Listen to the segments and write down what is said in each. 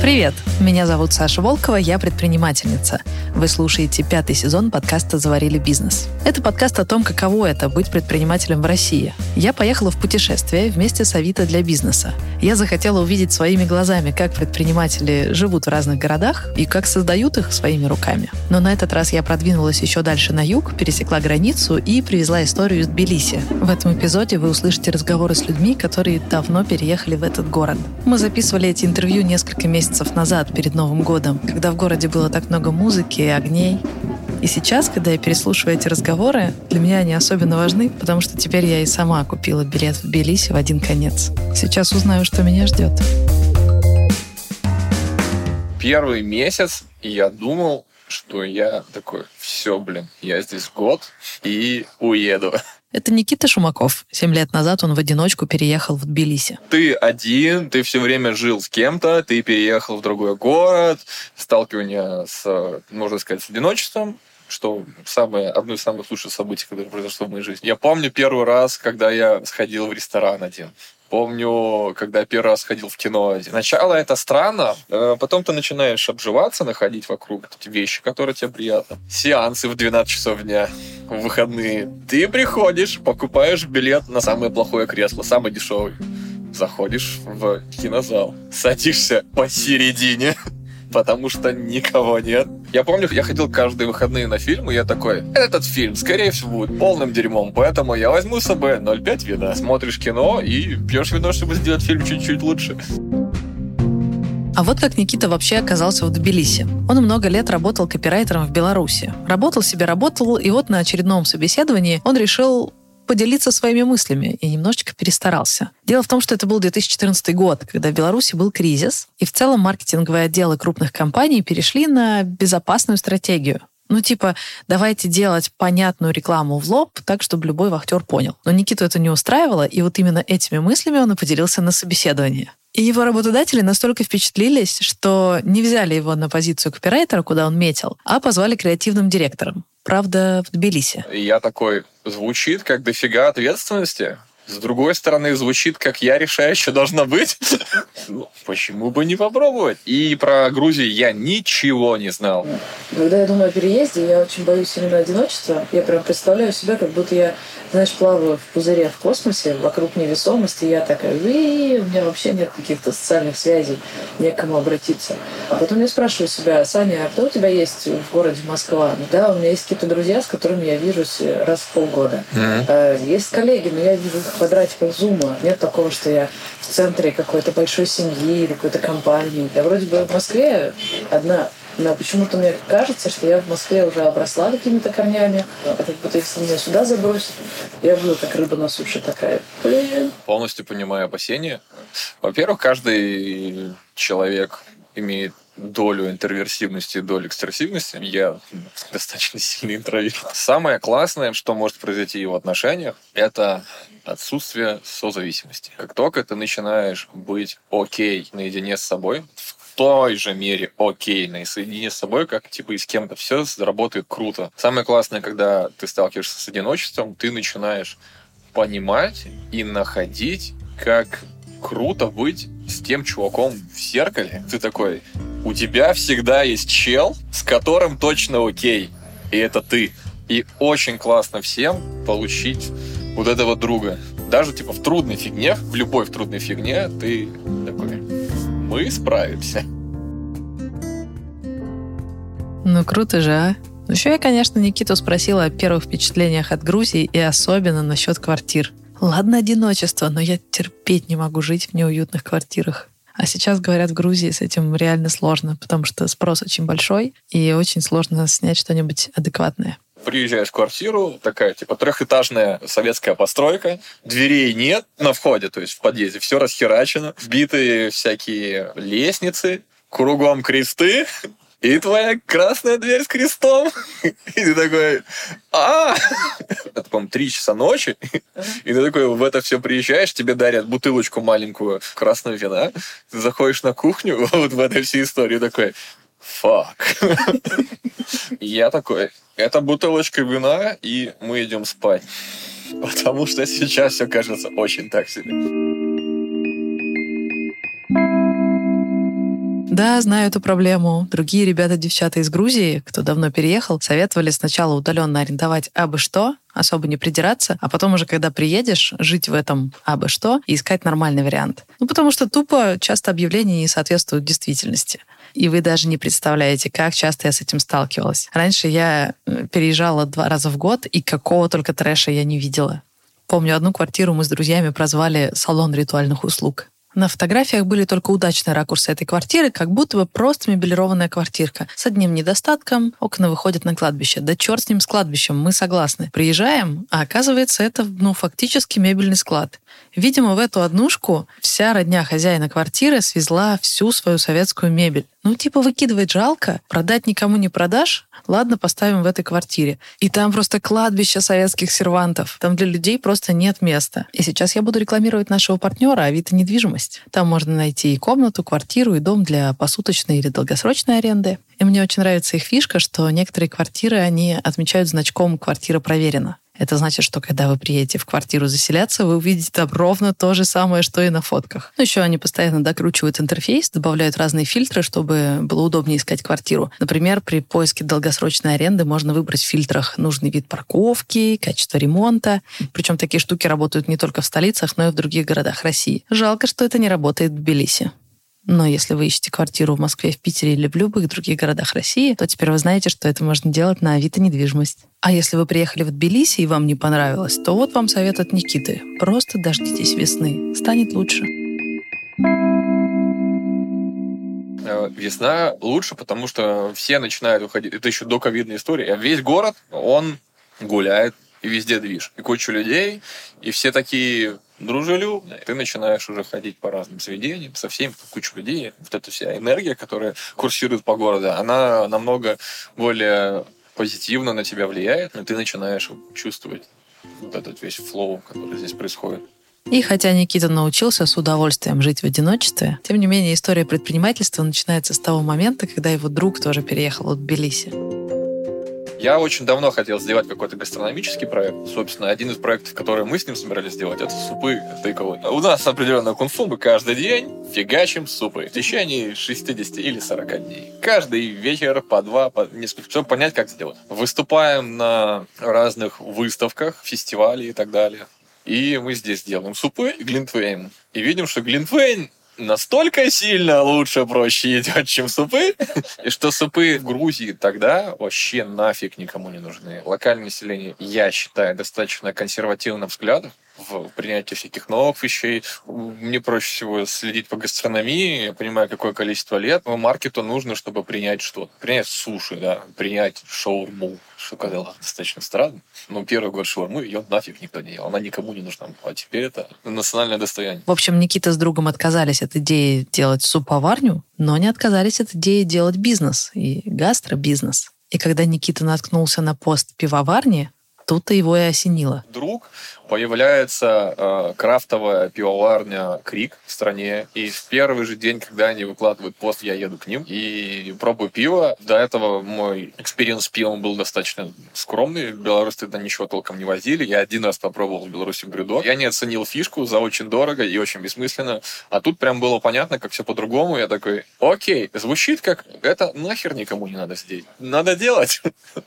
Привет! Меня зовут Саша Волкова, я предпринимательница. Вы слушаете пятый сезон подкаста «Заварили бизнес». Это подкаст о том, каково это — быть предпринимателем в России. Я поехала в путешествие вместе с Авито для бизнеса. Я захотела увидеть своими глазами, как предприниматели живут в разных городах и как создают их своими руками. Но на этот раз я продвинулась еще дальше на юг, пересекла границу и привезла историю из Тбилиси. В этом эпизоде вы услышите разговоры с людьми, которые давно переехали в этот город. Мы записывали эти интервью несколько месяцев назад, перед Новым годом, когда в городе было так много музыки и огней. И сейчас, когда я переслушиваю эти разговоры, для меня они особенно важны, потому что теперь я и сама купила билет в Тбилиси в один конец. Сейчас узнаю, что меня ждет. Первый месяц, я думал, что я такой, все, блин, я здесь год и уеду. Это Никита Шумаков. Семь лет назад он в одиночку переехал в Тбилиси. Ты один, ты все время жил с кем-то, ты переехал в другой город, сталкивание с, можно сказать, с одиночеством, что самое, одно из самых лучших событий, которое произошло в моей жизни. Я помню первый раз, когда я сходил в ресторан один. Помню, когда первый раз ходил в кино. Сначала это странно, э, потом ты начинаешь обживаться, находить вокруг вещи, которые тебе приятны. Сеансы в 12 часов дня, в выходные. Ты приходишь, покупаешь билет на самое плохое кресло, самый дешевый. Заходишь в кинозал, садишься посередине, потому что никого нет. Я помню, я ходил каждые выходные на фильм, и я такой, этот фильм, скорее всего, будет полным дерьмом, поэтому я возьму с собой 0,5 вина. Смотришь кино и пьешь вино, чтобы сделать фильм чуть-чуть лучше. А вот как Никита вообще оказался в Тбилиси. Он много лет работал копирайтером в Беларуси. Работал себе, работал, и вот на очередном собеседовании он решил поделиться своими мыслями и немножечко перестарался. Дело в том, что это был 2014 год, когда в Беларуси был кризис, и в целом маркетинговые отделы крупных компаний перешли на безопасную стратегию. Ну, типа, давайте делать понятную рекламу в лоб, так, чтобы любой вахтер понял. Но Никиту это не устраивало, и вот именно этими мыслями он и поделился на собеседовании. И его работодатели настолько впечатлились, что не взяли его на позицию копирайтера, куда он метил, а позвали креативным директором. Правда, в Тбилиси. И я такой, звучит как дофига ответственности. С другой стороны, звучит, как я решаю, что должно быть. Ну, почему бы не попробовать? И про Грузию я ничего не знал. Когда я думаю о переезде, я очень боюсь именно одиночества. Я прям представляю себя, как будто я, знаешь, плаваю в пузыре в космосе, вокруг невесомости, я такая, и у меня вообще нет каких-то социальных связей, не к кому обратиться. А потом я спрашиваю себя, Саня, а кто у тебя есть в городе Москва? Ну, да, у меня есть какие-то друзья, с которыми я вижусь раз в полгода. Mm-hmm. Есть коллеги, но я вижу квадратиках зума. Нет такого, что я в центре какой-то большой семьи какой-то компании. Я вроде бы в Москве одна. Но почему-то мне кажется, что я в Москве уже обросла какими-то корнями. А как будто если меня сюда забросят, я буду как рыба на суше такая. Блин. Полностью понимаю опасения. Во-первых, каждый человек имеет долю интроверсивности и долю экстраверсивности. Я достаточно сильный интроверт. Самое классное, что может произойти в отношениях, это отсутствие созависимости. Как только ты начинаешь быть окей наедине с собой, в той же мере окей наедине с собой, как типа и с кем-то, все работает круто. Самое классное, когда ты сталкиваешься с одиночеством, ты начинаешь понимать и находить, как круто быть с тем чуваком в зеркале. Ты такой, у тебя всегда есть чел, с которым точно окей. И это ты. И очень классно всем получить вот этого друга. Даже типа в трудной фигне, в любой в трудной фигне, ты такой, мы справимся. Ну, круто же, а? Еще я, конечно, Никиту спросила о первых впечатлениях от Грузии и особенно насчет квартир. Ладно, одиночество, но я терпеть не могу жить в неуютных квартирах. А сейчас, говорят, в Грузии с этим реально сложно, потому что спрос очень большой, и очень сложно снять что-нибудь адекватное. Приезжаешь в квартиру, такая, типа, трехэтажная советская постройка, дверей нет на входе, то есть в подъезде, все расхерачено, вбитые всякие лестницы, кругом кресты, и твоя красная дверь с крестом. И ты такой, а Это, по-моему, три часа ночи. И ты такой в это все приезжаешь, тебе дарят бутылочку маленькую красного вина. Ты заходишь на кухню, вот в этой всей истории такой, фак. Я такой, это бутылочка вина, и мы идем спать. Потому что сейчас все кажется очень так себе. Да, знаю эту проблему. Другие ребята-девчата из Грузии, кто давно переехал, советовали сначала удаленно арендовать абы что, особо не придираться, а потом уже, когда приедешь, жить в этом абы что и искать нормальный вариант. Ну, потому что тупо часто объявления не соответствуют действительности. И вы даже не представляете, как часто я с этим сталкивалась. Раньше я э, переезжала два раза в год, и какого только трэша я не видела. Помню, одну квартиру мы с друзьями прозвали «салон ритуальных услуг». На фотографиях были только удачные ракурсы этой квартиры, как будто бы просто мебелированная квартирка. С одним недостатком окна выходят на кладбище. Да черт с ним с кладбищем, мы согласны. Приезжаем, а оказывается, это ну, фактически мебельный склад. Видимо, в эту однушку вся родня хозяина квартиры свезла всю свою советскую мебель. Ну, типа, выкидывать жалко, продать никому не продашь, ладно, поставим в этой квартире. И там просто кладбище советских сервантов. Там для людей просто нет места. И сейчас я буду рекламировать нашего партнера Авито недвижимость. Там можно найти и комнату, квартиру, и дом для посуточной или долгосрочной аренды. И мне очень нравится их фишка, что некоторые квартиры, они отмечают значком «квартира проверена». Это значит, что когда вы приедете в квартиру заселяться, вы увидите там ровно то же самое, что и на фотках. Ну, еще они постоянно докручивают интерфейс, добавляют разные фильтры, чтобы было удобнее искать квартиру. Например, при поиске долгосрочной аренды можно выбрать в фильтрах нужный вид парковки, качество ремонта. Причем такие штуки работают не только в столицах, но и в других городах России. Жалко, что это не работает в Тбилиси. Но если вы ищете квартиру в Москве, в Питере или в любых других городах России, то теперь вы знаете, что это можно делать на Авито недвижимость. А если вы приехали в Тбилиси и вам не понравилось, то вот вам совет от Никиты. Просто дождитесь весны. Станет лучше. Э, весна лучше, потому что все начинают уходить. Это еще до ковидной истории. А весь город, он гуляет, и везде движ. И куча людей, и все такие дружелюбные. Ты начинаешь уже ходить по разным заведениям, со всеми, кучу людей. Вот эта вся энергия, которая курсирует по городу, она намного более позитивно на тебя влияет, но ты начинаешь чувствовать вот этот весь флоу, который здесь происходит. И хотя Никита научился с удовольствием жить в одиночестве, тем не менее история предпринимательства начинается с того момента, когда его друг тоже переехал в Тбилиси. Я очень давно хотел сделать какой-то гастрономический проект. Собственно, один из проектов, которые мы с ним собирались сделать, это супы тыковые. У нас определенная консумы каждый день фигачим супы в течение 60 или 40 дней. Каждый вечер по два, по несколько, чтобы понять, как сделать. Выступаем на разных выставках, фестивалях и так далее. И мы здесь делаем супы глинтвейн. И видим, что глинтвейн настолько сильно лучше, проще идет, чем супы, и что супы в Грузии тогда вообще нафиг никому не нужны. Локальное население, я считаю, достаточно консервативно взглядов в принятии всяких новых вещей. Мне проще всего следить по гастрономии, я понимаю, какое количество лет. Но маркету нужно, чтобы принять что-то. Принять суши, да, принять шаурму, что казалось достаточно странно. Но первый год шаурмы ее нафиг никто не ел. Она никому не нужна. А теперь это национальное достояние. В общем, Никита с другом отказались от идеи делать суповарню, но не отказались от идеи делать бизнес и гастробизнес. И когда Никита наткнулся на пост пивоварни, тут-то его и осенило. Вдруг появляется э, крафтовая пивоварня Крик в стране. И в первый же день, когда они выкладывают пост, я еду к ним и пробую пиво. До этого мой experience с пивом был достаточно скромный. В Беларусь тогда ничего толком не возили. Я один раз попробовал в Беларуси BrewDog. Я не оценил фишку за очень дорого и очень бессмысленно. А тут прям было понятно, как все по-другому. Я такой, окей, звучит как это нахер никому не надо здесь. Надо делать.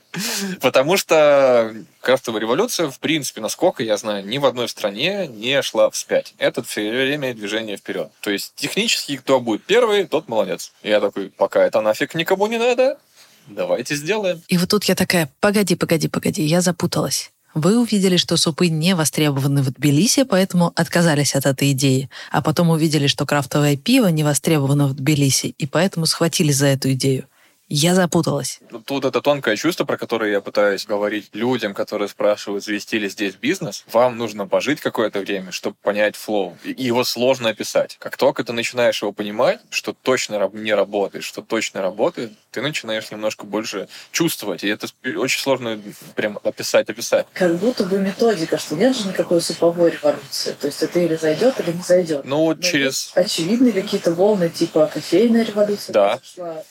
Потому что крафтовая революция, в принципе, насколько я знаю, ни в одной стране не шла вспять. Это все время движение вперед. То есть технически кто будет первый, тот молодец. Я такой, пока это нафиг никому не надо, давайте сделаем. И вот тут я такая, погоди, погоди, погоди, я запуталась. Вы увидели, что супы не востребованы в Тбилиси, поэтому отказались от этой идеи. А потом увидели, что крафтовое пиво не востребовано в Тбилиси, и поэтому схватились за эту идею. Я запуталась. Тут это тонкое чувство, про которое я пытаюсь говорить людям, которые спрашивают, завести ли здесь бизнес. Вам нужно пожить какое-то время, чтобы понять флоу. И его сложно описать. Как только ты начинаешь его понимать, что точно не работает, что точно работает, ты начинаешь немножко больше чувствовать. И это очень сложно прям описать, описать. Как будто бы методика, что нет же никакой суповой революции. То есть это или зайдет, или не зайдет. Ну, вот через... Очевидны какие-то волны, типа кофейная революция. Да.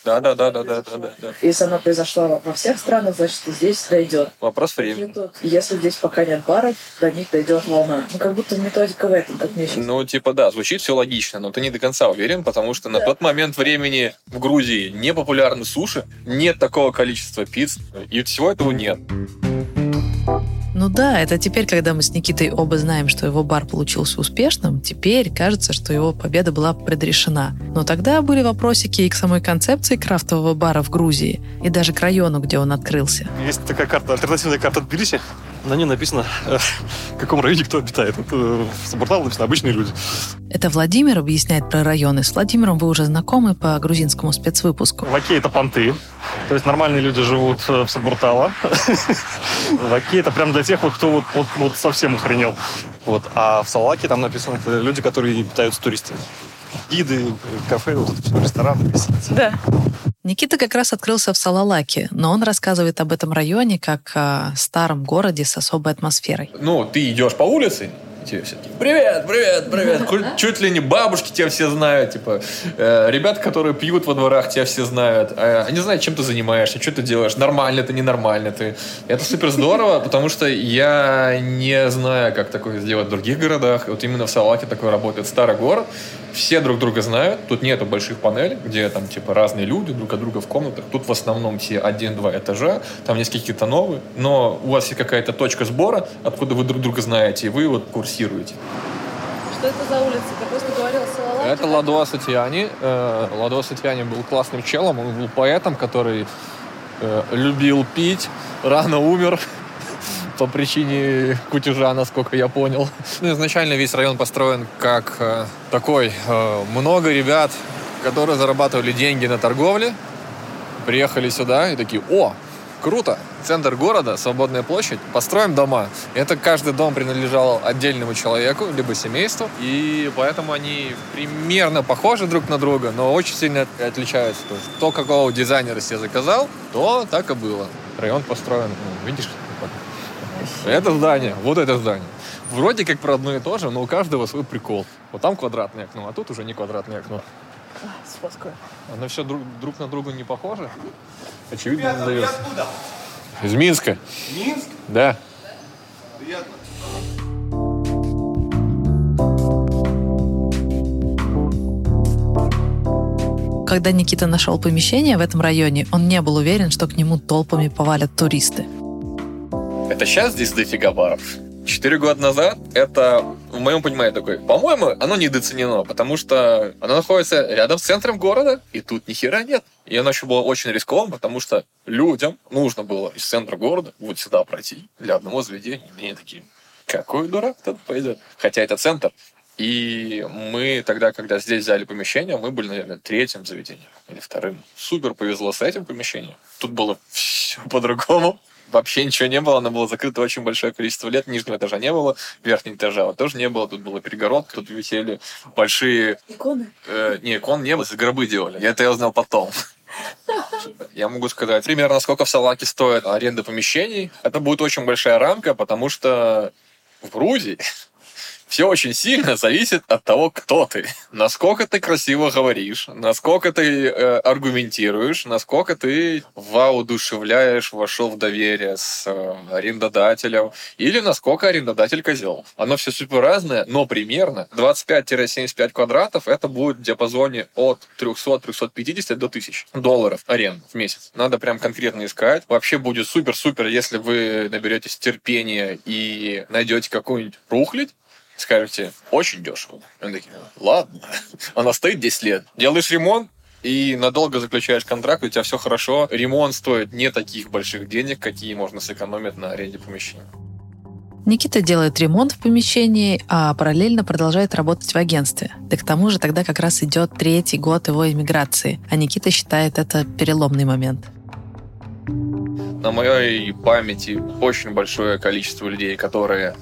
Да, да, да, да, да Да, да, да. Если она произошла во всех странах, значит, и здесь дойдет. Вопрос времени. тут, Если здесь пока нет баров, до них дойдет волна. Ну, как будто методика в этом, как мне сейчас. Ну, типа, да, звучит все логично, но ты не до конца уверен, потому что на тот момент времени в Грузии не популярны суши, нет такого количества пиц, и всего этого нет. Ну да, это теперь, когда мы с Никитой оба знаем, что его бар получился успешным, теперь кажется, что его победа была предрешена. Но тогда были вопросики и к самой концепции крафтового бара в Грузии, и даже к району, где он открылся. Есть такая карта, альтернативная карта Тбилиси. На ней написано, э, в каком районе кто обитает. Это э, в Сабуртал написано «обычные люди». Это Владимир объясняет про районы. С Владимиром вы уже знакомы по грузинскому спецвыпуску. Лаки – это понты. То есть нормальные люди живут э, в Сабуртало. Лаки – это прям для тех, вот, кто вот, вот, вот совсем охренел. Вот. А в Салаке там написано это люди, которые питаются туристами. Гиды, кафе, вот это все, рестораны, гостиницы. Да. Никита как раз открылся в Салалаке, но он рассказывает об этом районе как о старом городе с особой атмосферой. Ну, ты идешь по улице, тебе все такие, привет, привет, привет. Чуть ли не бабушки тебя все знают, типа, э, ребята, которые пьют во дворах, тебя все знают. Э, они знают, чем ты занимаешься, что ты делаешь, нормально ты, ненормально ты. Это супер здорово, потому что я не знаю, как такое сделать в других городах. Вот именно в Салаке такое работает. Старый город, все друг друга знают, тут нету больших панелей, где там, типа, разные люди друг от друга в комнатах. Тут в основном все один-два этажа, там есть какие-то новые, но у вас есть какая-то точка сбора, откуда вы друг друга знаете, и вы вот курсируете. Что это за улица? Какой ты говорил, Салалаки? Это Ладуа Сатьяни. Э, Ладуа Сатьяни был классным челом, он был поэтом, который э, любил пить, рано умер по причине кутежа, насколько я понял. Ну, изначально весь район построен как э, такой э, много ребят, которые зарабатывали деньги на торговле, приехали сюда и такие, о, круто, центр города, свободная площадь, построим дома. Это каждый дом принадлежал отдельному человеку, либо семейству, и поэтому они примерно похожи друг на друга, но очень сильно отличаются. То есть то, какого дизайнера себе заказал, то так и было. Район построен, ну, видишь, это здание, вот это здание. Вроде как про одно и то же, но у каждого свой прикол. Вот там квадратное окно, а тут уже не квадратное окно. Сфоткаю. Оно все друг, друг на друга не похоже? Очевидно, не дается. Из Минска. Минск? Да. Приятно. Когда Никита нашел помещение в этом районе, он не был уверен, что к нему толпами повалят туристы. Это сейчас здесь дофига баров. Четыре года назад это, в моем понимании, такой, по-моему, оно недооценено, потому что оно находится рядом с центром города, и тут ни хера нет. И оно еще было очень рисковым, потому что людям нужно было из центра города вот сюда пройти для одного заведения. И они такие, какой дурак тут пойдет? Хотя это центр. И мы тогда, когда здесь взяли помещение, мы были, наверное, третьим заведением или вторым. Супер повезло с этим помещением. Тут было все по-другому. Вообще ничего не было, оно было закрыто очень большое количество лет, нижнего этажа не было, верхнего этажа вот тоже не было, тут была перегородка, тут висели большие... Иконы? э, не, икон не было, гробы делали. Я это я узнал потом. Я могу сказать примерно, сколько в Салаке стоит аренда помещений. Это будет очень большая рамка, потому что в Грузии все очень сильно зависит от того, кто ты. Насколько ты красиво говоришь, насколько ты э, аргументируешь, насколько ты воодушевляешь, вошел в доверие с э, арендодателем, или насколько арендодатель козел. Оно все супер разное, но примерно 25-75 квадратов это будет в диапазоне от 300-350 до 1000 долларов аренда в месяц. Надо прям конкретно искать. Вообще будет супер-супер, если вы наберетесь терпения и найдете какую-нибудь рухлядь, скажете, очень дешево. И Они такие, ладно. Она стоит 10 лет. Делаешь ремонт, и надолго заключаешь контракт, у тебя все хорошо. Ремонт стоит не таких больших денег, какие можно сэкономить на аренде помещения. Никита делает ремонт в помещении, а параллельно продолжает работать в агентстве. Да к тому же тогда как раз идет третий год его иммиграции, а Никита считает это переломный момент. На моей памяти очень большое количество людей, которые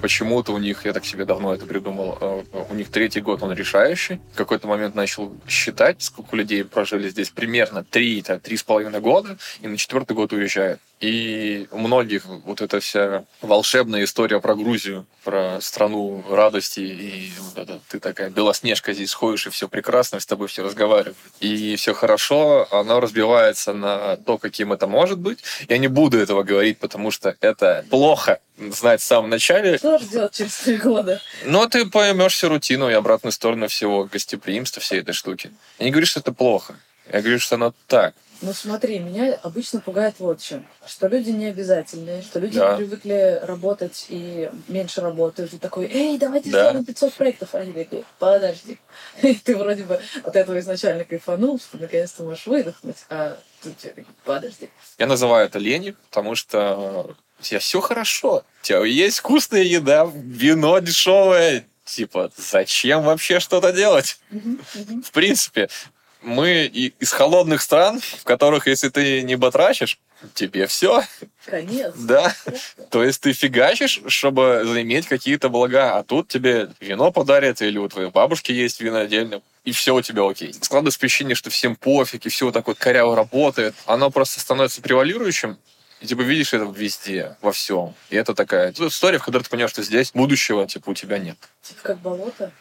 почему-то у них, я так себе давно это придумал, э, у них третий год он решающий. В какой-то момент начал считать, сколько людей прожили здесь. Примерно три, три с половиной года, и на четвертый год уезжает. И у многих вот эта вся волшебная история про Грузию, про страну радости, и вот это, ты такая белоснежка здесь ходишь, и все прекрасно, с тобой все разговаривают. И все хорошо, оно разбивается на то, каким это может быть. Я не буду этого говорить, потому что это плохо знать в самом начале. Что же делать через три года? Но ты поймешь всю рутину и обратную сторону всего гостеприимства, всей этой штуки. Я не говорю, что это плохо. Я говорю, что оно так. Ну смотри, меня обычно пугает вот чем. Что люди не обязательные, что люди Да. привыкли работать и меньше работают. И такой, эй, давайте Да. сделаем 500 проектов. А они такие, подожди. И ты вроде бы от этого изначально кайфанул, что наконец-то можешь выдохнуть. А тут тебе такие, подожди. Я называю это ленью, потому что у тебя все хорошо. У тебя есть вкусная еда, вино дешевое. Типа, зачем вообще что-то делать? Мгм, мгм. В принципе, мы из холодных стран, в которых, если ты не батрачишь, тебе все, Конец. да. То есть ты фигачишь, чтобы заиметь какие-то блага, а тут тебе вино подарят, или у твоей бабушки есть вино отдельно, и все у тебя окей. Складывается впечатление, что всем пофиг, и все вот так вот коряво работает. Оно просто становится превалирующим, и типа видишь это везде, во всем. И это такая ну, история, в которой ты понимаешь, что здесь будущего типа у тебя нет. Типа как болото.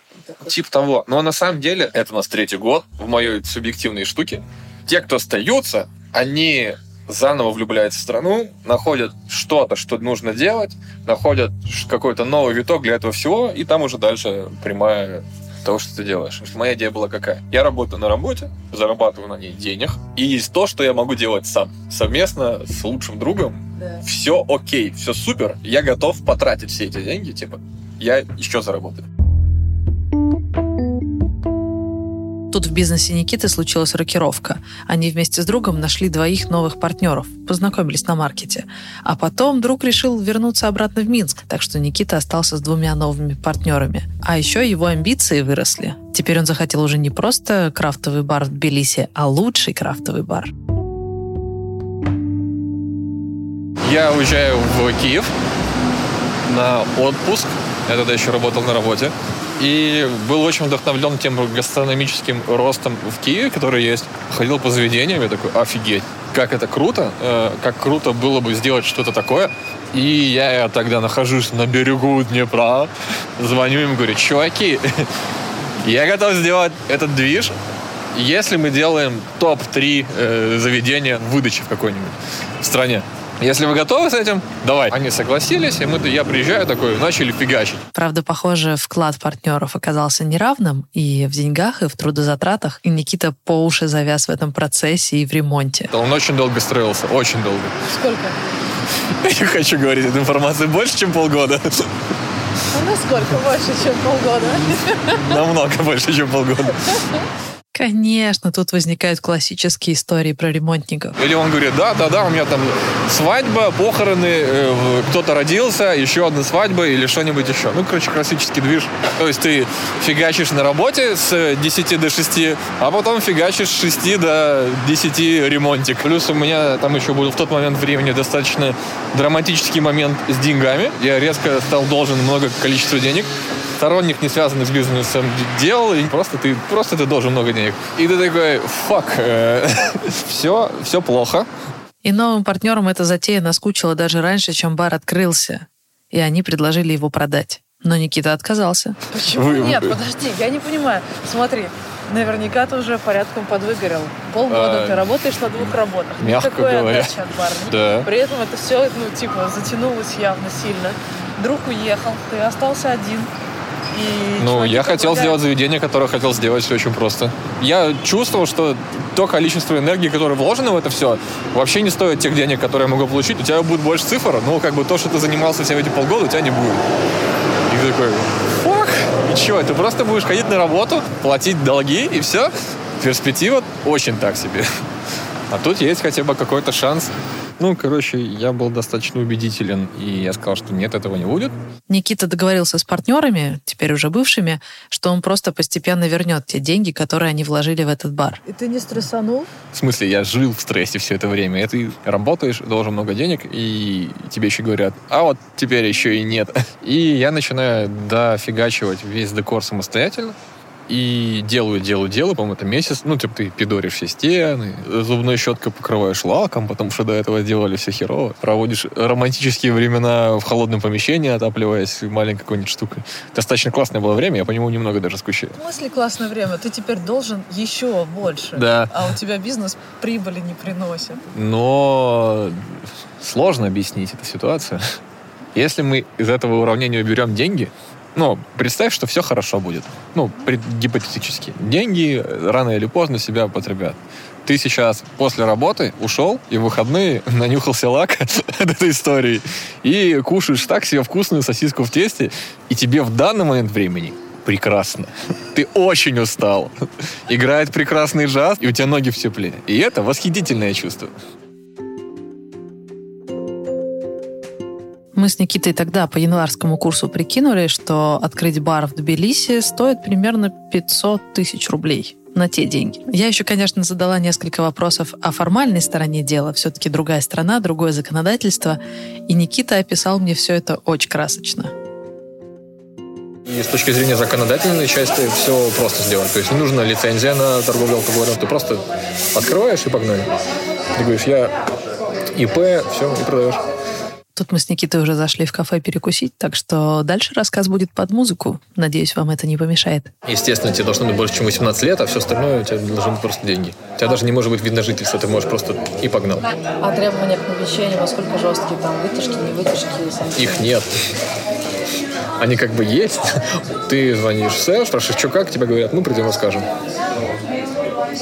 Типа того. Но на самом деле, это у нас третий год в моей субъективной штуке. Те, кто остаются, они заново влюбляются в страну, находят что-то, что нужно делать, находят какой-то новый виток для этого всего, и там уже дальше прямая того, что ты делаешь. Моя идея была какая? Я работаю на работе, зарабатываю на ней денег, и есть то, что я могу делать сам. Совместно с лучшим другом. Да. Все окей, все супер. Я готов потратить все эти деньги, типа, я еще заработаю. Тут в бизнесе Никиты случилась рокировка. Они вместе с другом нашли двоих новых партнеров, познакомились на маркете. А потом друг решил вернуться обратно в Минск, так что Никита остался с двумя новыми партнерами. А еще его амбиции выросли. Теперь он захотел уже не просто крафтовый бар в Тбилиси, а лучший крафтовый бар. Я уезжаю в Киев на отпуск. Я тогда еще работал на работе. И был очень вдохновлен тем гастрономическим ростом в Киеве, который есть. Ходил по заведениям, я такой, офигеть, как это круто, э, как круто было бы сделать что-то такое. И я тогда нахожусь на берегу Днепра, звоню им, говорю, чуваки, я готов сделать этот движ, если мы делаем топ-3 э, заведения выдачи в какой-нибудь стране. Если вы готовы с этим, давай. Они согласились, и мы, я приезжаю такой, начали фигачить. Правда, похоже, вклад партнеров оказался неравным и в деньгах, и в трудозатратах. И Никита по уши завяз в этом процессе и в ремонте. Он очень долго строился, очень долго. Сколько? Я не хочу говорить эту информацию больше, чем полгода. Ну, насколько больше, чем полгода? Намного больше, чем полгода. Конечно, тут возникают классические истории про ремонтников. Или он говорит, да, да, да, у меня там свадьба, похороны, э, кто-то родился, еще одна свадьба или что-нибудь еще. Ну, короче, классический движ. То есть ты фигачишь на работе с 10 до 6, а потом фигачишь с 6 до 10 ремонтик. Плюс у меня там еще был в тот момент времени достаточно драматический момент с деньгами. Я резко стал должен много количества денег сторонних, не связанных с бизнесом дел, и просто ты, просто ты должен много денег. И ты такой, фак, все, все плохо. И новым партнерам эта затея наскучила даже раньше, чем бар открылся. И они предложили его продать. Но Никита отказался. Почему Вы- нет? Подожди, я не понимаю. Смотри, наверняка ты уже порядком подвыгорел. Полгода А, ты работаешь на двух работах. мягко Никакой говоря. отдачи от барни. Да. При этом это все, ну, типа, затянулось явно сильно. Друг уехал, ты остался один. И Ну, я хотел предлагают- сделать заведение, которое хотел сделать все очень просто. Я чувствовал, что то количество энергии, которое вложено в это все, вообще не стоит тех денег, которые я могу получить. У тебя будет больше цифр, но как бы то, что ты занимался все эти полгода, у тебя не будет. И ты такой, фак, и чё, ты просто будешь ходить на работу, платить долги, и все. Перспектива очень так себе. А тут есть хотя бы какой-то шанс. Ну, короче, я был достаточно убедителен, и я сказал, что нет, этого не будет. Никита договорился с партнерами, теперь уже бывшими, что он просто постепенно вернет те деньги, которые они вложили в этот бар. И ты не стрессанул? В смысле, я жил в стрессе все это время. И ты работаешь, должен много денег, и тебе еще говорят, а вот теперь еще и нет. И я начинаю дофигачивать весь декор самостоятельно. И делаю, делаю, делаю, по-моему, это месяц. Ну, типа, ты пидоришь все стены, зубной щеткой покрываешь лаком, потому что до этого делали все херово. Проводишь романтические времена в холодном помещении, отапливаясь маленькой какой-нибудь штукой. Достаточно классное было время, я по нему немного даже скучаю. В смысле классное время? Ты теперь должен еще больше. Да. А у тебя бизнес прибыли не приносит. Но сложно объяснить эту ситуацию. Если мы из этого уравнения уберем деньги, ну, представь, что все хорошо будет. Ну, гипотетически. Деньги рано или поздно себя потребят. Ты сейчас после работы ушел и в выходные нанюхался лака от этой истории и кушаешь так себе вкусную сосиску в тесте, и тебе в данный момент времени прекрасно. Ты очень устал. Играет прекрасный джаз, и у тебя ноги в тепле. И это восхитительное чувство. Мы с Никитой тогда по январскому курсу прикинули, что открыть бар в Тбилиси стоит примерно 500 тысяч рублей на те деньги. Я еще, конечно, задала несколько вопросов о формальной стороне дела. Все-таки другая страна, другое законодательство. И Никита описал мне все это очень красочно. И с точки зрения законодательной части все просто сделать. То есть не нужна лицензия на торговлю алкоголем. Ты просто открываешь и погнали. Ты говоришь, я ИП, все, и продаешь. Тут мы с Никитой уже зашли в кафе перекусить, так что дальше рассказ будет под музыку. Надеюсь, вам это не помешает. Естественно, тебе должно быть больше, чем 18 лет, а все остальное у тебя должны быть просто деньги. У тебя даже не может быть вид на жительство, ты можешь просто и погнал. А требования к помещению, насколько жесткие? Там вытяжки, не вытяжки? Их нет. Они как бы есть. Ты звонишь в СЭ, спрашиваешь, что как, тебе говорят, ну, придем расскажем.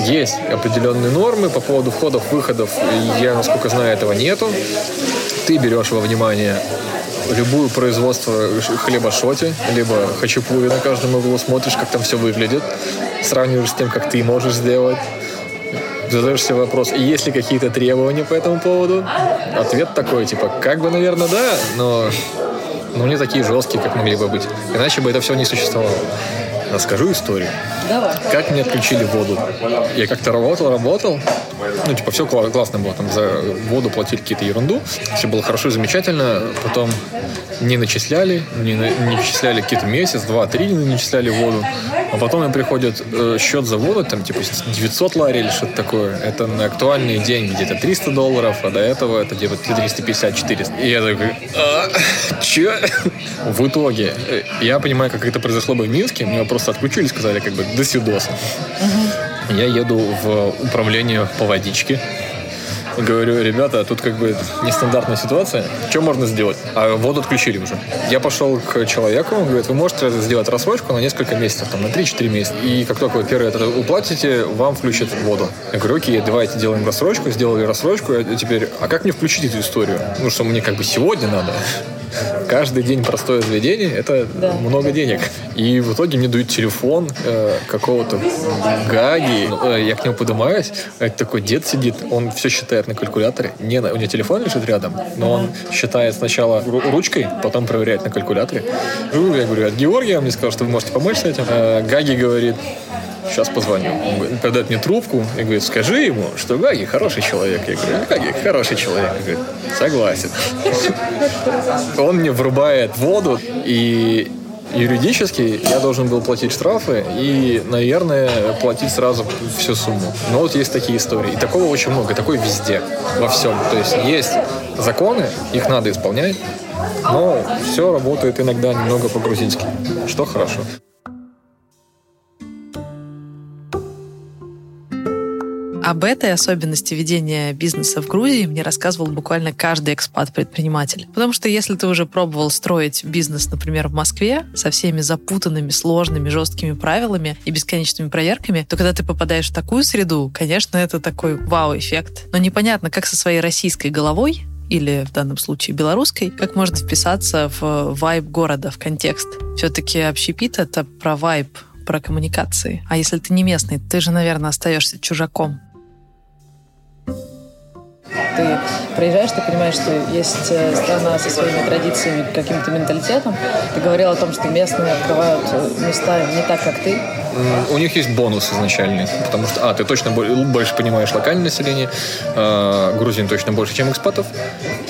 Есть определенные нормы по поводу входов, выходов. Я, насколько знаю, этого нету ты берешь во внимание любую производство хлеба шоти, либо хачапури на каждом углу, смотришь, как там все выглядит, сравниваешь с тем, как ты можешь сделать, задаешь себе вопрос, есть ли какие-то требования по этому поводу? Ответ такой, типа, как бы, наверное, да, но, но не такие жесткие, как могли бы быть. Иначе бы это все не существовало. Расскажу историю. Давай. Как мне отключили воду? Я как-то работал, работал. Ну, типа, все классно было. Там за воду платили какие-то ерунду. Все было хорошо, замечательно. Потом не начисляли, не, не начисляли какие-то месяц, два, три не начисляли воду. А потом им приходит э, счет за воду, там, типа, 900 лари или что-то такое. Это на актуальные деньги, где-то 300 долларов, а до этого это где-то 350-400. И я такой, а, че? В итоге, э, я понимаю, как это произошло бы в Минске, меня просто отключили, сказали, как бы, до свидоса. Угу. Я еду в управление по водичке, говорю, ребята, тут как бы нестандартная ситуация, что можно сделать? А воду отключили уже. Я пошел к человеку, он говорит, вы можете сделать рассрочку на несколько месяцев, там, на 3-4 месяца. И как только вы первый это уплатите, вам включат воду. Я говорю, окей, давайте делаем рассрочку, сделали рассрочку, а теперь, а как мне включить эту историю? Ну, что мне как бы сегодня надо каждый день простое заведение – это да. много денег. И в итоге мне дают телефон э, какого-то Гаги. Э, я к нему поднимаюсь, а это такой дед сидит, он все считает на калькуляторе. Не, у него телефон лежит рядом, но он считает сначала ручкой, потом проверяет на калькуляторе. Я говорю, от Георгия, он мне сказал, что вы можете помочь с этим. Э, Гаги говорит, сейчас позвоню. Он передает мне трубку и говорит, скажи ему, что Гаги хороший человек. Я говорю, Гаги хороший человек. Он говорит, согласен. Он мне врубает воду, и юридически я должен был платить штрафы и, наверное, платить сразу всю сумму. Но вот есть такие истории. И такого очень много. Такое везде, во всем. То есть есть законы, их надо исполнять, но все работает иногда немного по-грузински, что хорошо. Об этой особенности ведения бизнеса в Грузии мне рассказывал буквально каждый экспат-предприниматель. Потому что если ты уже пробовал строить бизнес, например, в Москве со всеми запутанными, сложными, жесткими правилами и бесконечными проверками, то когда ты попадаешь в такую среду, конечно, это такой вау-эффект. Но непонятно, как со своей российской головой или в данном случае белорусской, как можно вписаться в вайб города, в контекст. Все-таки общепит — это про вайб, про коммуникации. А если ты не местный, ты же, наверное, остаешься чужаком ты приезжаешь, ты понимаешь, что есть э, страна со своими традициями, каким-то менталитетом. Ты говорил о том, что местные открывают э, места не так, как ты. У них есть бонус изначальный, потому что, а, ты точно больше понимаешь локальное население, э, грузин точно больше, чем экспатов,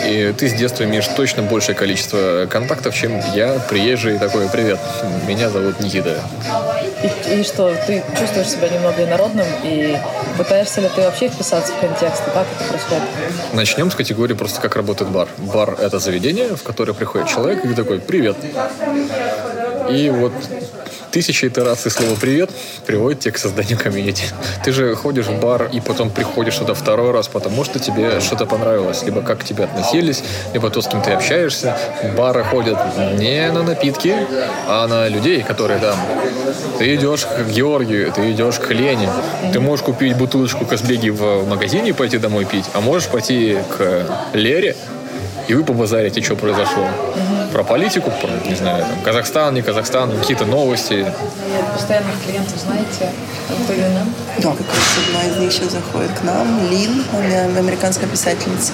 и ты с детства имеешь точно большее количество контактов, чем я, приезжий такой, привет, меня зовут Никита. И, и что, ты чувствуешь себя немного инородным, и пытаешься ли ты вообще вписаться в контекст, и как это происходит? Начнем с категории просто как работает бар. Бар — это заведение, в которое приходит человек и такой «Привет». И вот тысяча итераций слова «привет» приводит тебя к созданию комьюнити. Ты же ходишь в бар и потом приходишь туда второй раз, потому что тебе что-то понравилось. Либо как к тебе относились, либо то, с кем ты общаешься. Бары ходят не на напитки, а на людей, которые там. Ты идешь к Георгию, ты идешь к Лене. Ты можешь купить бутылочку Казбеги в магазине и пойти домой пить, а можешь пойти к Лере, и вы побазарите, что произошло. Про политику, про, не знаю, там, Казахстан, не Казахстан, какие-то новости. Постоянных клиентов знаете? Да, как раз одна из них сейчас заходит к нам, Лин, она американская писательница.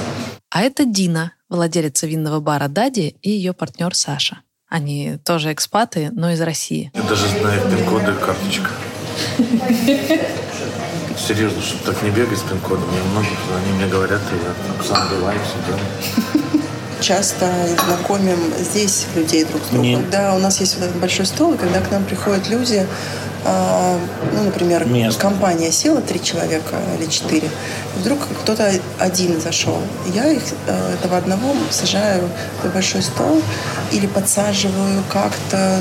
А это Дина, владелица винного бара Дади и ее партнер Саша. Они тоже экспаты, но из России. Я даже знаю пин-коды карточка. Серьезно, чтобы так не бегать с пин-кодом. Я многих, они мне говорят, и я сам бываю, все делаю. Часто знакомим здесь людей друг с другом. Не- Когда у нас есть вот этот большой стол, и когда к нам приходят люди, а, ну, например, Место. компания села, три человека или четыре, вдруг кто-то один зашел. Я их, э, этого одного сажаю на большой стол или подсаживаю как-то,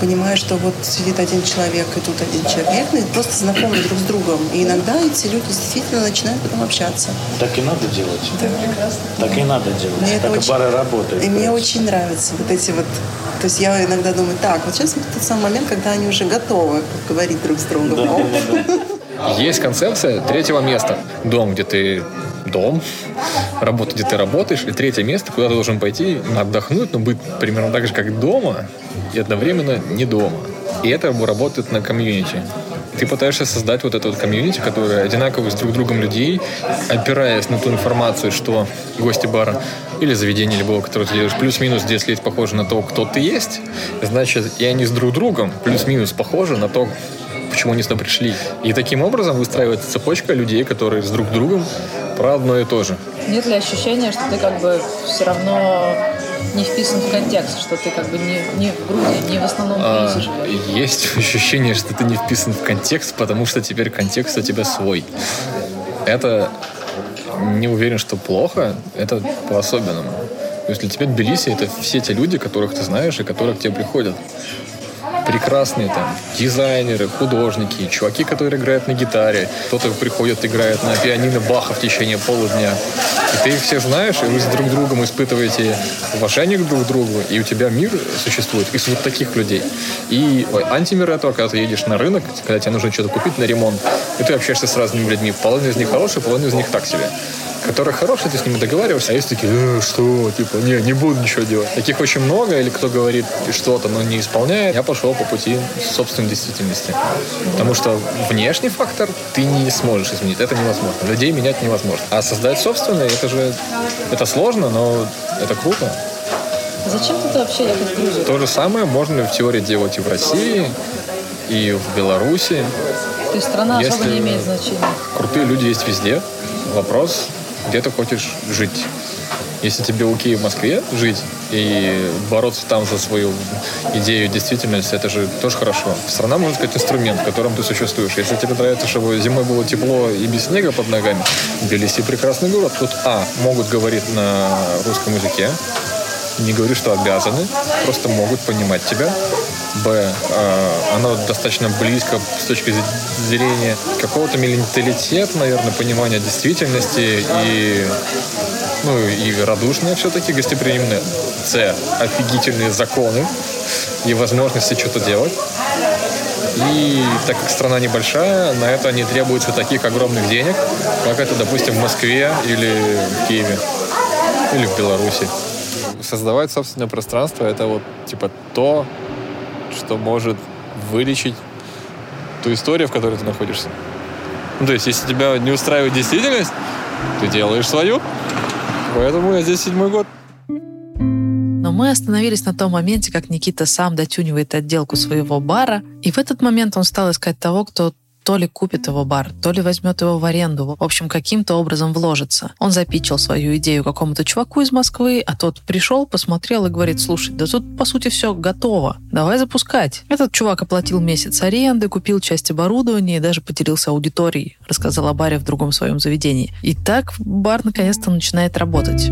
понимая, что вот сидит один человек и тут один человек, ну, и просто знакомы друг с другом. И иногда эти люди действительно начинают потом общаться. Так и надо делать. Так и надо делать. Мне это так и очень- бары работают. И мне очень нравятся вот эти вот... То есть я иногда думаю, так, вот сейчас вот тот самый момент, когда они уже готовы говорить друг с другом. Да, да, да, да. Есть концепция третьего места. Дом, где ты дом, работа, где ты работаешь, и третье место, куда ты должен пойти отдохнуть, но быть примерно так же, как дома, и одновременно не дома. И это работает на комьюнити. Ты пытаешься создать вот это вот комьюнити, которое одинаково с друг другом людей, опираясь на ту информацию, что гости бара или заведения любого, которое ты делаешь, плюс-минус 10 лет похожи на то, кто ты есть, значит, и они с друг другом плюс-минус похожи на то, почему они сюда пришли. И таким образом выстраивается цепочка людей, которые с друг другом про одно и то же. Нет ли ощущения, что ты как бы все равно не вписан в контекст, что ты как бы не, не в Грузии, не в основном А, живешь? есть ощущение, что ты не вписан в контекст, потому что теперь контекст у тебя свой. Это не уверен, что плохо, это по-особенному. То есть для тебя Тбилиси — это все те люди, которых ты знаешь и которые к тебе приходят. Прекрасные там дизайнеры, художники, чуваки, которые играют на гитаре. Кто-то приходит, играет на пианино Баха в течение полудня. И ты их всех знаешь, и вы с друг другом испытываете уважение к друг другу, и у тебя мир существует из вот таких людей. И антимир этого, когда ты едешь на рынок, когда тебе нужно что-то купить на ремонт, и ты общаешься с разными людьми. Половина из них хорошие, половина из них так себе. Которые хорошие, ты с ними договариваешься, а есть такие, «Э, что, типа, не, не буду ничего делать. Таких очень много, или кто говорит что-то, но не исполняет. Я пошел по пути собственной действительности. Потому что внешний фактор ты не сможешь изменить. Это невозможно. Людей менять невозможно. А создать собственное, это же, это сложно, но это круто. Зачем ты вообще ехать в Грузию? То же самое можно в теории делать и в России, и в Беларуси. То есть страна особо Если- не имеет значения. Крутые люди есть везде. Вопрос, где ты хочешь жить. Если тебе окей в Москве жить и бороться там за свою идею, действительность, это же тоже хорошо. Страна, можно сказать, инструмент, в котором ты существуешь. Если тебе нравится, чтобы зимой было тепло и без снега под ногами, Тбилиси прекрасный город. Тут, а, могут говорить на русском языке, не говорю, что обязаны, просто могут понимать тебя. Б, э, оно достаточно близко с точки зрения какого-то менталитета, наверное, понимания действительности и, ну, и радушное все-таки, гостеприимное. С, офигительные законы и возможности что-то делать. И так как страна небольшая, на это не требуется таких огромных денег, как это, допустим, в Москве или в Киеве, или в Беларуси. Создавать собственное пространство — это вот типа то, что может вылечить ту историю, в которой ты находишься. Ну, то есть, если тебя не устраивает действительность, ты делаешь свою. Поэтому я здесь седьмой год. Но мы остановились на том моменте, как Никита сам дотюнивает отделку своего бара, и в этот момент он стал искать того, кто то ли купит его бар, то ли возьмет его в аренду. В общем, каким-то образом вложится. Он запичил свою идею какому-то чуваку из Москвы, а тот пришел, посмотрел и говорит, слушай, да тут, по сути, все готово. Давай запускать. Этот чувак оплатил месяц аренды, купил часть оборудования и даже поделился аудиторией, рассказал о баре в другом своем заведении. И так бар наконец-то начинает работать.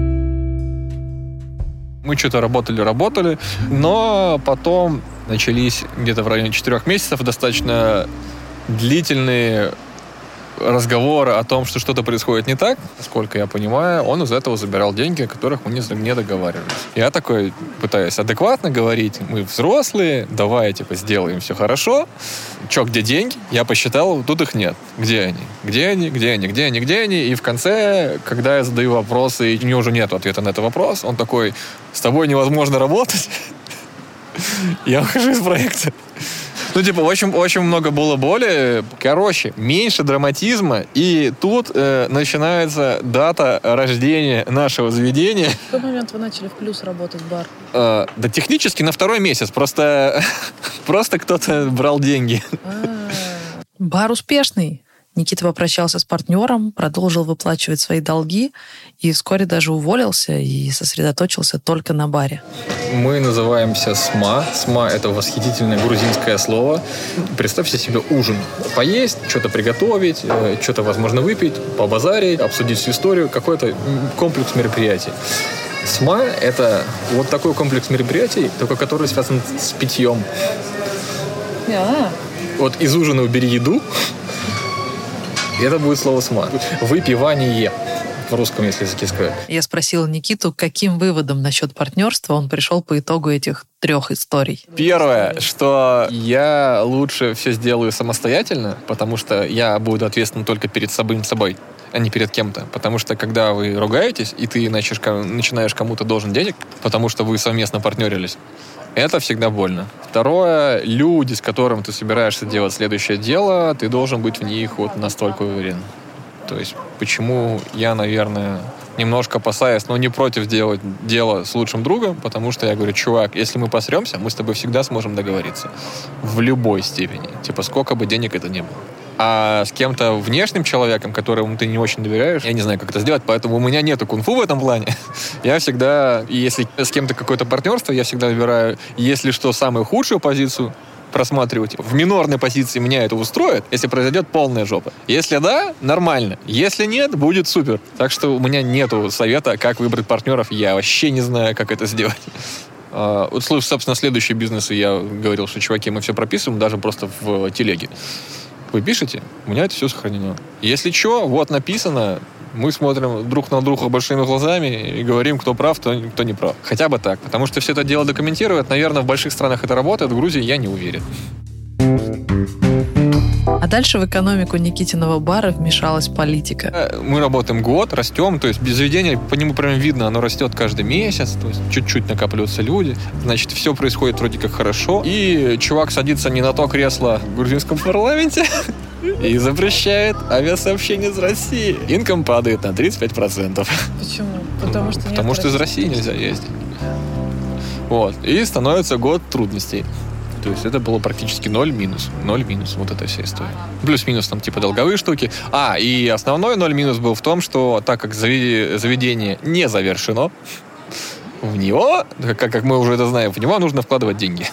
Мы что-то работали, работали, но потом начались где-то в районе четырех месяцев достаточно длительные разговоры о том, что что-то происходит не так, насколько я понимаю, он из этого забирал деньги, о которых мы не, договаривались. Я такой пытаюсь адекватно говорить, мы взрослые, давай, типа, сделаем все хорошо. Че, где деньги? Я посчитал, тут их нет. Где они? Где они? Где они? Где они? Где они? И в конце, когда я задаю вопросы, и у него уже нет ответа на этот вопрос, он такой, с тобой невозможно работать. Я ухожу из проекта. Ну, типа, очень, очень много было боли. Короче, меньше драматизма. И тут э, начинается дата рождения нашего заведения. В какой момент вы начали в плюс работать в бар? Э, да технически на второй месяц. Просто, просто кто-то брал деньги. А, Бар успешный. Никита попрощался с партнером, продолжил выплачивать свои долги и вскоре даже уволился и сосредоточился только на баре. Мы называемся СМА. СМА – это восхитительное грузинское слово. Представьте себе ужин. Поесть, что-то приготовить, э, что-то, возможно, выпить, побазарить, обсудить всю историю. Какой-то комплекс мероприятий. СМА – это вот такой комплекс мероприятий, только который связан с питьем. а, Вот из ужина убери еду, и это будет слово СМА. Выпивание в русском, если языке сказать. Я спросила Никиту, каким выводом насчет партнерства он пришел по итогу этих трех историй. Первое, что я лучше все сделаю самостоятельно, потому что я буду ответственен только перед самим собой, а не перед кем-то. Потому что когда вы ругаетесь, и ты начнешь, ко- начинаешь кому-то должен денег, потому что вы совместно партнерились, это всегда больно. Второе, люди, с которыми ты собираешься делать следующее дело, ты должен быть в них вот настолько уверен. То есть, почему я, наверное, немножко опасаюсь, но не против делать дело с лучшим другом, потому что я говорю, чувак, если мы посремся, мы с тобой всегда сможем договориться. В любой степени. Типа, сколько бы денег это ни было. А с кем-то внешним человеком, которому ты не очень доверяешь, я не знаю, как это сделать, поэтому у меня нету кунг-фу в этом плане. Я всегда, если с кем-то какое-то партнерство, я всегда выбираю, если что, самую худшую позицию, просматривать. В минорной позиции меня это устроит, если произойдет полная жопа. Если да, нормально. Если нет, будет супер. Так что у меня нету совета, как выбрать партнеров. Я вообще не знаю, как это сделать. А, Вот, собственно, следующие бизнесы я говорил, что, чуваки, мы все прописываем даже просто в телеге. Вы пишете, у меня это все сохранено. Если что, вот написано, мы смотрим друг на друга большими глазами и говорим, кто прав, кто, кто не прав. Хотя бы так, потому что все это дело документирует. Наверное, в больших странах это работает, в Грузии я не уверен. А дальше в экономику Никитиного бара вмешалась политика. Э, Мы работаем год, растем, то есть без заведения по нему прям видно, оно растет каждый месяц, то есть чуть-чуть накапливаются люди, значит, все происходит вроде как хорошо. И чувак садится не на то кресло в грузинском парламенте и запрещает авиасообщение из России. Инком падает на 35%. почему? Потому что нет Потому что из России нельзя ездить. Вот. И становится год трудностей. То есть это было практически ноль минус. Ноль минус. Вот эта вся история. Плюс-минус там типа долговые штуки. А, и основной ноль минус был в том, что так как заве- заведение не завершено, в него, как, как мы уже это знаем, в него нужно вкладывать деньги.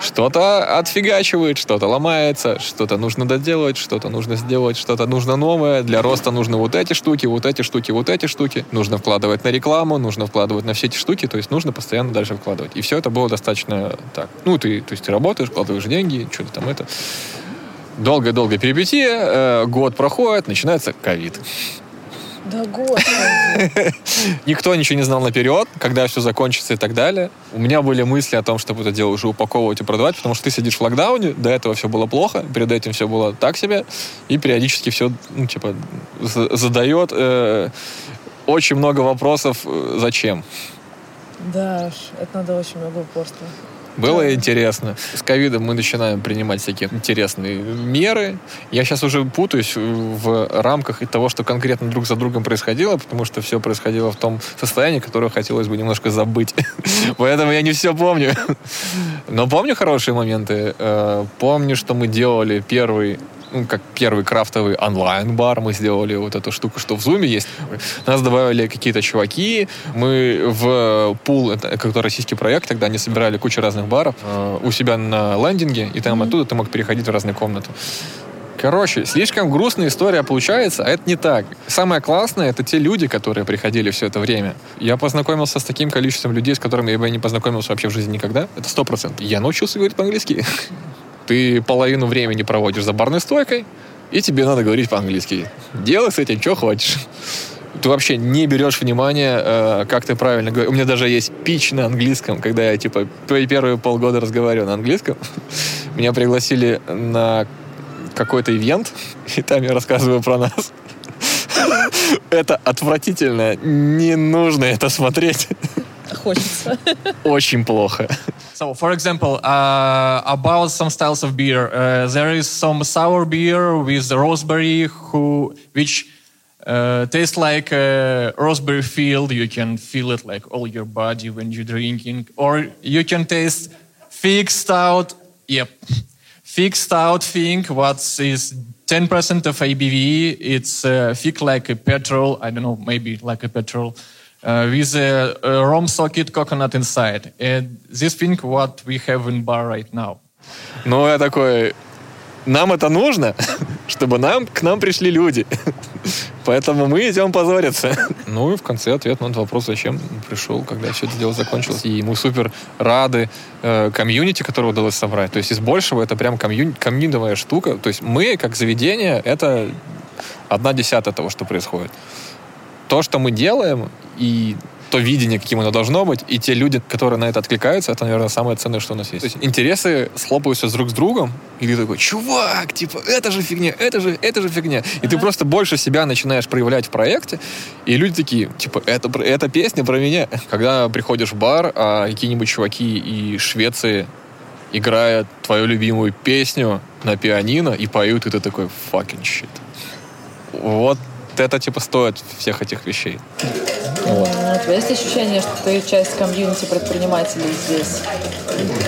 Что-то отфигачивает, что-то ломается, что-то нужно доделать, что-то нужно сделать, что-то нужно новое. Для роста нужны вот эти штуки, вот эти штуки, вот эти штуки. Нужно вкладывать на рекламу, нужно вкладывать на все эти штуки, то есть нужно постоянно дальше вкладывать. И все это было достаточно так. Ну, ты, то есть ты работаешь, вкладываешь деньги, что-то там это. Долгая-долгая перипетия, э, год проходит, начинается ковид. Да господи. Никто ничего не знал наперед, когда все закончится и так далее. У меня были мысли о том, чтобы это дело уже упаковывать и продавать, потому что ты сидишь в локдауне, до этого все было плохо, перед этим все было так себе, и периодически все, ну, типа, за- задает э, очень много вопросов, э, зачем. Да это надо очень много упорства. Было интересно. С ковидом мы начинаем принимать всякие интересные меры. Я сейчас уже путаюсь в рамках того, что конкретно друг за другом происходило, потому что все происходило в том состоянии, которое хотелось бы немножко забыть. Поэтому я не все помню. Но помню хорошие моменты. Э, Помню, что мы делали первый ну, как первый крафтовый онлайн-бар мы сделали вот эту штуку, что в Зуме есть. Нас добавили какие-то чуваки, мы в пул, это как-то российский проект, тогда они собирали кучу разных баров э, у себя на лендинге, и там mm-hmm. оттуда ты мог переходить в разные комнаты. Короче, слишком грустная история получается, а это не так. Самое классное — это те люди, которые приходили все это время. Я познакомился с таким количеством людей, с которыми я бы не познакомился вообще в жизни никогда. Это сто процентов. Я научился говорить по-английски. Ты половину времени проводишь за барной стойкой, и тебе надо говорить по-английски. Делай с этим, что хочешь. Ты вообще не берешь внимание, э, как ты правильно говоришь. У меня даже есть пич на английском, когда я, типа, первые полгода разговариваю на английском. Меня пригласили на какой-то ивент, и там я рассказываю про нас. Это отвратительно. Не нужно это смотреть. Хочется. Очень плохо. So, for example, uh, about some styles of beer, uh, there is some sour beer with raspberry, who which uh, tastes like a raspberry field. You can feel it like all your body when you're drinking, or you can taste fig stout. Yep, fixed out thing what is 10% of ABV. It's uh, thick like a petrol. I don't know, maybe like a petrol. Uh, with a, a rum socket coconut inside. And this thing what we have in bar right now. Ну, я такой, нам это нужно, чтобы нам, к нам пришли люди. Поэтому мы идем позориться. Ну и в конце ответ на этот вопрос, зачем пришел, когда все это дело закончилось. И мы супер рады э, комьюнити, которое удалось собрать. То есть из большего это прям комью... комьюнитовая штука. То есть мы, как заведение, это одна десятая того, что происходит. То, что мы делаем, и то видение, каким оно должно быть, и те люди, которые на это откликаются, это, наверное, самое ценное, что у нас есть. То есть интересы схлопываются друг с другом, и ты такой, чувак, типа, это же фигня, это же, это же фигня. И ты просто больше себя начинаешь проявлять в проекте, и люди такие, типа, это, это песня про меня. Когда приходишь в бар, а какие-нибудь чуваки из Швеции играют твою любимую песню на пианино и поют, и ты такой, fucking shit. Вот это, типа, стоит всех этих вещей. Вот. Ну, у тебя есть ощущение, что ты часть комьюнити предпринимателей здесь?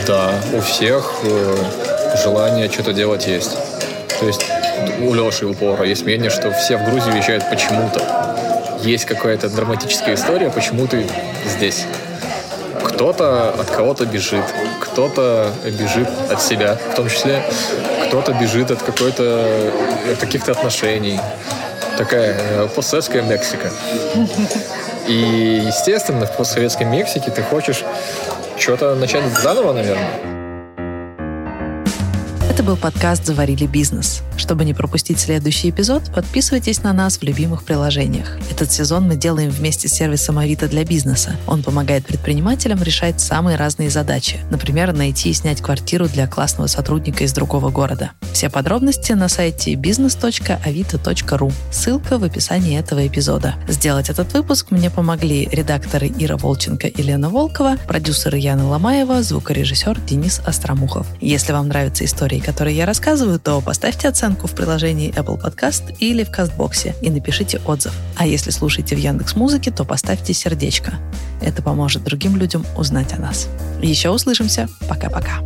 Да, у всех э, желание что-то делать есть. То есть у Леши упора есть мнение, что все в Грузию уезжают почему-то. Есть какая-то драматическая история, почему ты здесь. Кто-то от кого-то бежит, кто-то бежит от себя, в том числе кто-то бежит от какой-то от каких-то отношений. Такая э, постсоветская Мексика. И, естественно, в постсоветской Мексике ты хочешь что-то начать заново, наверное. Это был подкаст «Заварили бизнес». Чтобы не пропустить следующий эпизод, подписывайтесь на нас в любимых приложениях. Этот сезон мы делаем вместе с сервисом Авито для бизнеса. Он помогает предпринимателям решать самые разные задачи. Например, найти и снять квартиру для классного сотрудника из другого города. Все подробности на сайте business.avito.ru. Ссылка в описании этого эпизода. Сделать этот выпуск мне помогли редакторы Ира Волченко и Лена Волкова, продюсеры Яна Ломаева, звукорежиссер Денис Остромухов. Если вам нравятся истории, которые я рассказываю, то поставьте оценку в приложении Apple Podcast или в Кастбоксе и напишите отзыв. А если слушаете в Яндекс Музыке, то поставьте сердечко. Это поможет другим людям узнать о нас. Еще услышимся. Пока-пока.